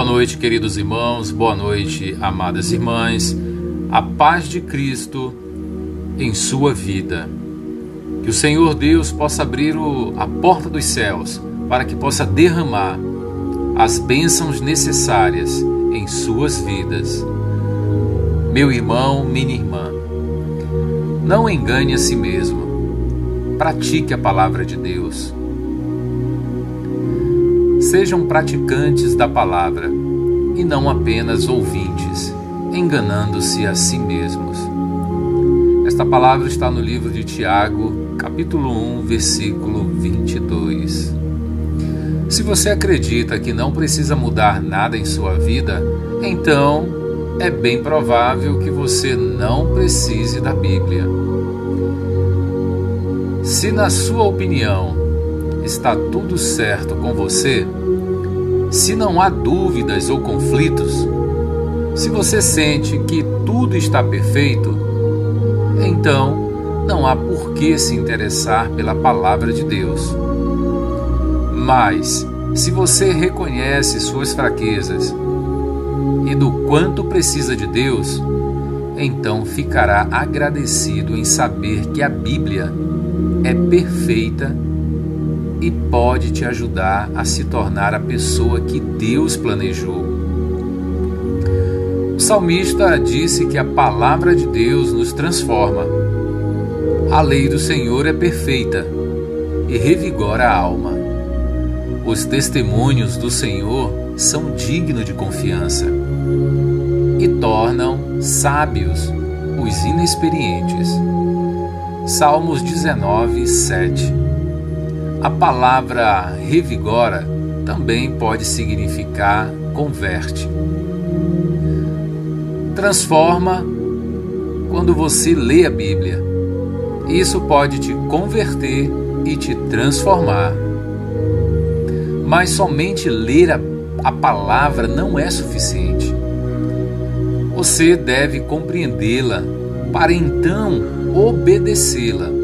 Boa noite, queridos irmãos, boa noite, amadas irmãs. A paz de Cristo em sua vida. Que o Senhor Deus possa abrir o, a porta dos céus para que possa derramar as bênçãos necessárias em suas vidas. Meu irmão, minha irmã, não engane a si mesmo. Pratique a palavra de Deus Sejam praticantes da palavra e não apenas ouvintes, enganando-se a si mesmos. Esta palavra está no livro de Tiago, capítulo 1, versículo 22. Se você acredita que não precisa mudar nada em sua vida, então é bem provável que você não precise da Bíblia. Se, na sua opinião, está tudo certo com você, se não há dúvidas ou conflitos, se você sente que tudo está perfeito, então não há por que se interessar pela palavra de Deus. Mas, se você reconhece suas fraquezas e do quanto precisa de Deus, então ficará agradecido em saber que a Bíblia é perfeita e pode te ajudar a se tornar a pessoa que Deus planejou. O salmista disse que a palavra de Deus nos transforma. A lei do Senhor é perfeita e revigora a alma. Os testemunhos do Senhor são dignos de confiança e tornam sábios os inexperientes. Salmos 19, 7 a palavra revigora também pode significar converte. Transforma quando você lê a Bíblia. Isso pode te converter e te transformar. Mas somente ler a, a palavra não é suficiente. Você deve compreendê-la para então obedecê-la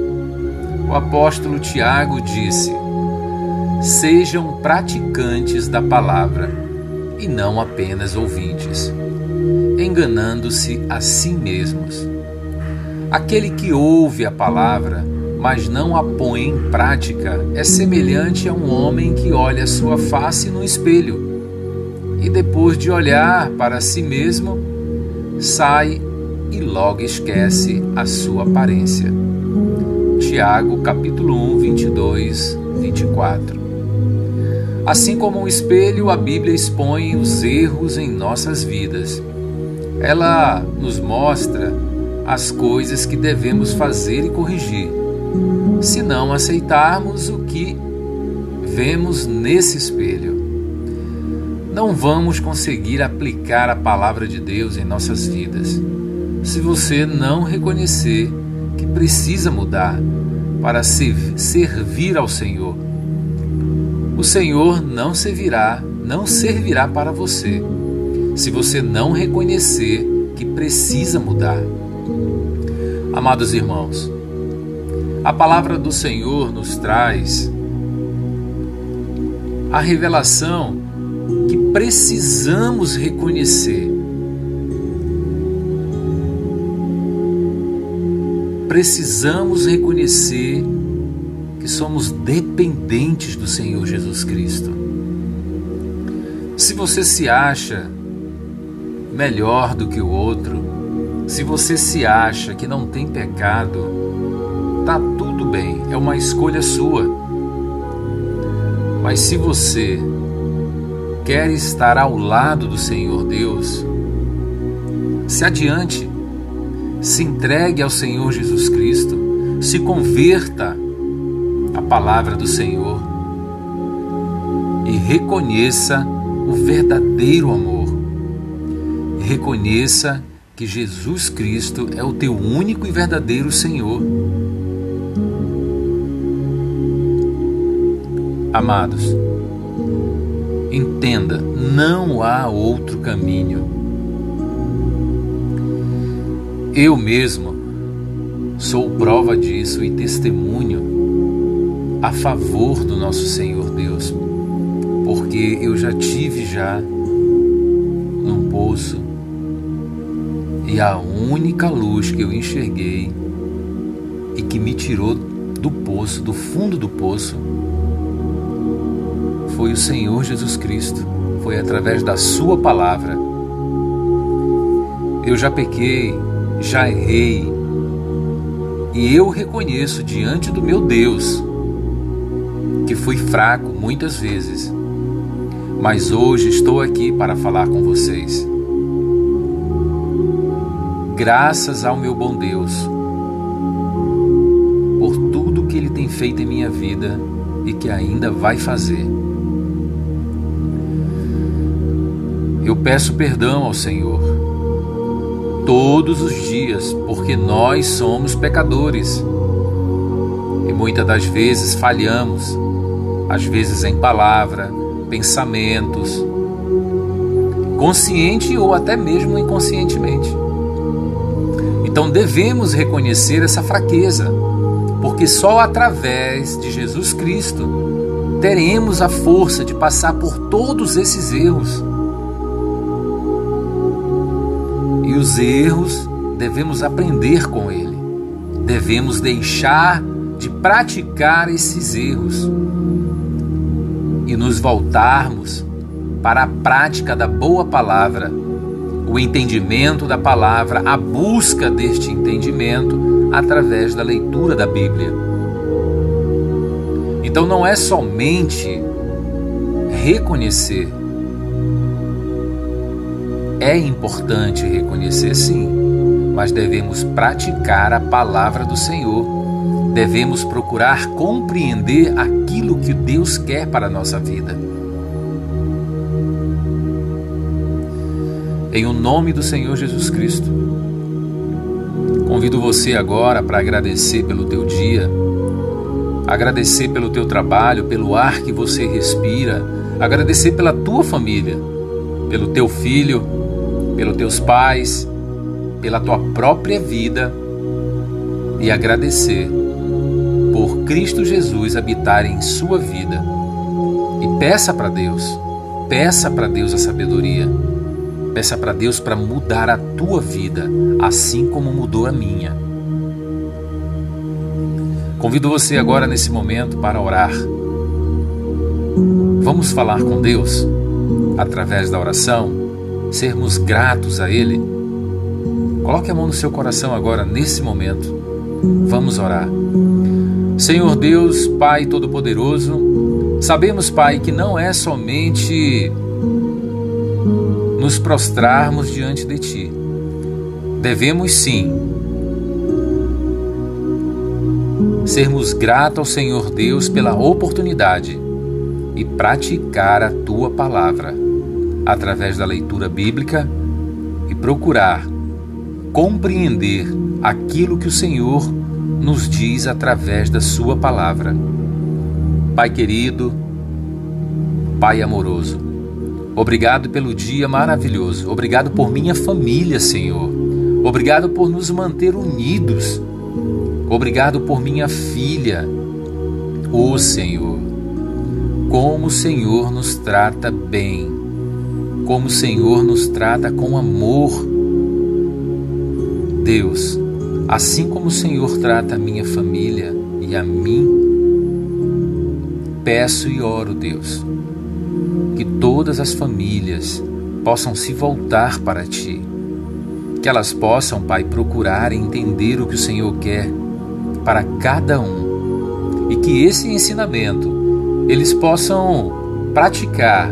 o apóstolo Tiago disse: Sejam praticantes da palavra e não apenas ouvintes, enganando-se a si mesmos. Aquele que ouve a palavra, mas não a põe em prática, é semelhante a um homem que olha sua face no espelho e depois de olhar para si mesmo, sai e logo esquece a sua aparência. Tiago, capítulo 1, 22, 24. Assim como um espelho, a Bíblia expõe os erros em nossas vidas. Ela nos mostra as coisas que devemos fazer e corrigir, se não aceitarmos o que vemos nesse espelho. Não vamos conseguir aplicar a palavra de Deus em nossas vidas se você não reconhecer que precisa mudar para servir ao Senhor. O Senhor não servirá, não servirá para você se você não reconhecer que precisa mudar. Amados irmãos, a palavra do Senhor nos traz a revelação que precisamos reconhecer precisamos reconhecer que somos dependentes do Senhor Jesus Cristo. Se você se acha melhor do que o outro, se você se acha que não tem pecado, tá tudo bem, é uma escolha sua. Mas se você quer estar ao lado do Senhor Deus, se adiante se entregue ao Senhor Jesus Cristo, se converta à palavra do Senhor e reconheça o verdadeiro amor. Reconheça que Jesus Cristo é o teu único e verdadeiro Senhor. Amados, entenda, não há outro caminho eu mesmo sou prova disso e testemunho a favor do nosso Senhor Deus, porque eu já tive já poço e a única luz que eu enxerguei e que me tirou do poço, do fundo do poço, foi o Senhor Jesus Cristo. Foi através da Sua palavra. Eu já pequei, já errei, e eu reconheço diante do meu Deus que fui fraco muitas vezes, mas hoje estou aqui para falar com vocês. Graças ao meu bom Deus por tudo que Ele tem feito em minha vida e que ainda vai fazer. Eu peço perdão ao Senhor todos os dias, porque nós somos pecadores. E muitas das vezes falhamos, às vezes em palavra, pensamentos, consciente ou até mesmo inconscientemente. Então devemos reconhecer essa fraqueza, porque só através de Jesus Cristo teremos a força de passar por todos esses erros Os erros devemos aprender com ele. Devemos deixar de praticar esses erros e nos voltarmos para a prática da boa palavra, o entendimento da palavra, a busca deste entendimento através da leitura da Bíblia. Então não é somente reconhecer é importante reconhecer, sim, mas devemos praticar a palavra do Senhor. Devemos procurar compreender aquilo que Deus quer para a nossa vida. Em o nome do Senhor Jesus Cristo, convido você agora para agradecer pelo teu dia, agradecer pelo teu trabalho, pelo ar que você respira, agradecer pela tua família, pelo teu filho, pelos teus pais, pela tua própria vida e agradecer por Cristo Jesus habitar em sua vida. E peça para Deus, peça para Deus a sabedoria. Peça para Deus para mudar a tua vida, assim como mudou a minha. Convido você agora nesse momento para orar. Vamos falar com Deus através da oração sermos gratos a Ele. Coloque a mão no seu coração agora, nesse momento. Vamos orar. Senhor Deus, Pai Todo-Poderoso, sabemos, Pai, que não é somente nos prostrarmos diante de Ti. Devemos sim sermos gratos ao Senhor Deus pela oportunidade e praticar a Tua palavra através da leitura bíblica e procurar compreender aquilo que o Senhor nos diz através da Sua palavra. Pai querido, Pai amoroso, obrigado pelo dia maravilhoso, obrigado por minha família, Senhor, obrigado por nos manter unidos, obrigado por minha filha, oh, Senhor, como o Senhor nos trata bem como o Senhor nos trata com amor. Deus, assim como o Senhor trata a minha família e a mim, peço e oro, Deus, que todas as famílias possam se voltar para Ti, que elas possam, Pai, procurar entender o que o Senhor quer para cada um e que esse ensinamento eles possam praticar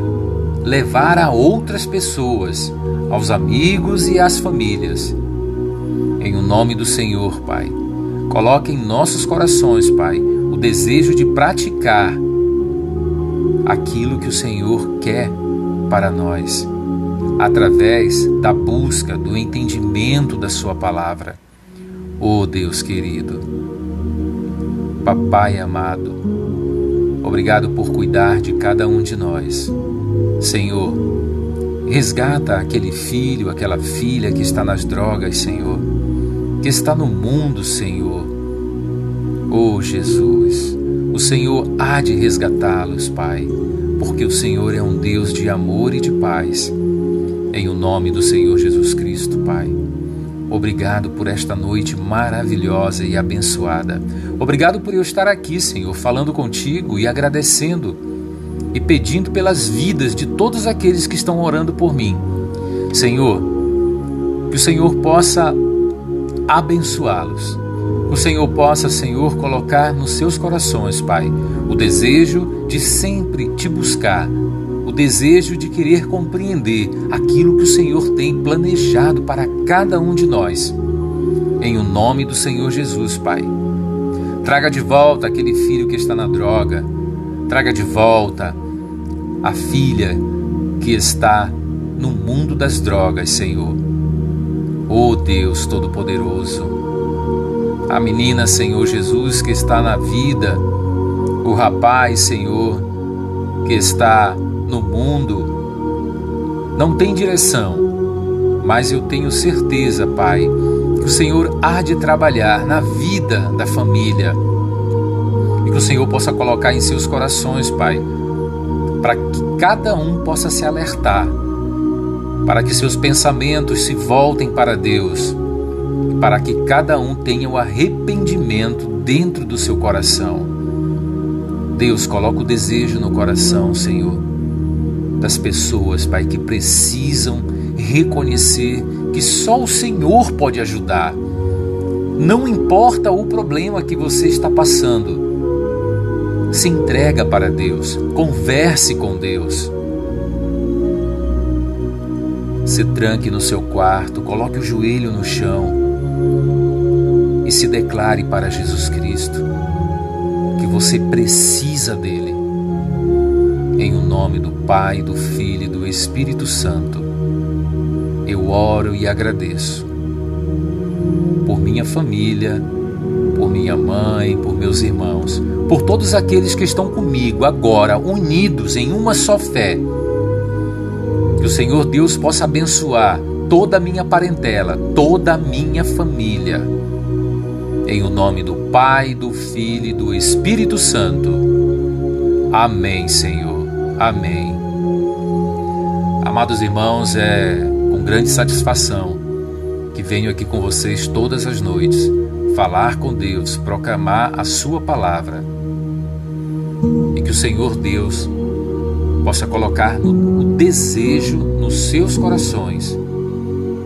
levar a outras pessoas, aos amigos e às famílias. Em o nome do Senhor, Pai, coloque em nossos corações, Pai, o desejo de praticar aquilo que o Senhor quer para nós, através da busca do entendimento da Sua palavra. Oh Deus querido, Papai amado, obrigado por cuidar de cada um de nós. Senhor, resgata aquele filho, aquela filha que está nas drogas, Senhor, que está no mundo, Senhor. Oh Jesus, o Senhor há de resgatá-los, Pai, porque o Senhor é um Deus de amor e de paz. Em o nome do Senhor Jesus Cristo, Pai. Obrigado por esta noite maravilhosa e abençoada. Obrigado por eu estar aqui, Senhor, falando contigo e agradecendo e pedindo pelas vidas de todos aqueles que estão orando por mim. Senhor, que o Senhor possa abençoá-los. O Senhor possa, Senhor, colocar nos seus corações, Pai, o desejo de sempre te buscar, o desejo de querer compreender aquilo que o Senhor tem planejado para cada um de nós. Em o nome do Senhor Jesus, Pai. Traga de volta aquele filho que está na droga. Traga de volta a filha que está no mundo das drogas, Senhor. Oh Deus Todo-Poderoso, a menina, Senhor Jesus, que está na vida, o rapaz, Senhor, que está no mundo, não tem direção, mas eu tenho certeza, Pai, que o Senhor há de trabalhar na vida da família e que o Senhor possa colocar em seus corações, Pai, para que cada um possa se alertar, para que seus pensamentos se voltem para Deus, para que cada um tenha o arrependimento dentro do seu coração. Deus, coloca o desejo no coração, Senhor, das pessoas, Pai, que precisam reconhecer que só o Senhor pode ajudar. Não importa o problema que você está passando, se entrega para Deus, converse com Deus. Se tranque no seu quarto, coloque o joelho no chão e se declare para Jesus Cristo que você precisa dele. Em o nome do Pai, do Filho e do Espírito Santo, eu oro e agradeço por minha família, por minha mãe, por meus irmãos, por todos aqueles que estão comigo agora, unidos em uma só fé. Que o Senhor Deus possa abençoar toda a minha parentela, toda a minha família. Em o nome do Pai, do Filho e do Espírito Santo. Amém, Senhor. Amém. Amados irmãos, é com grande satisfação que venho aqui com vocês todas as noites falar com Deus, proclamar a Sua palavra. E que o Senhor Deus possa colocar no, o desejo nos seus corações,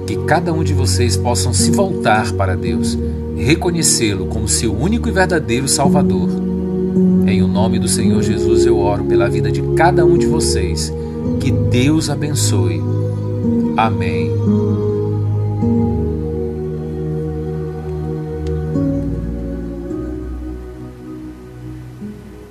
que cada um de vocês possam se voltar para Deus, reconhecê-lo como seu único e verdadeiro Salvador. Em o nome do Senhor Jesus eu oro pela vida de cada um de vocês. Que Deus abençoe. Amém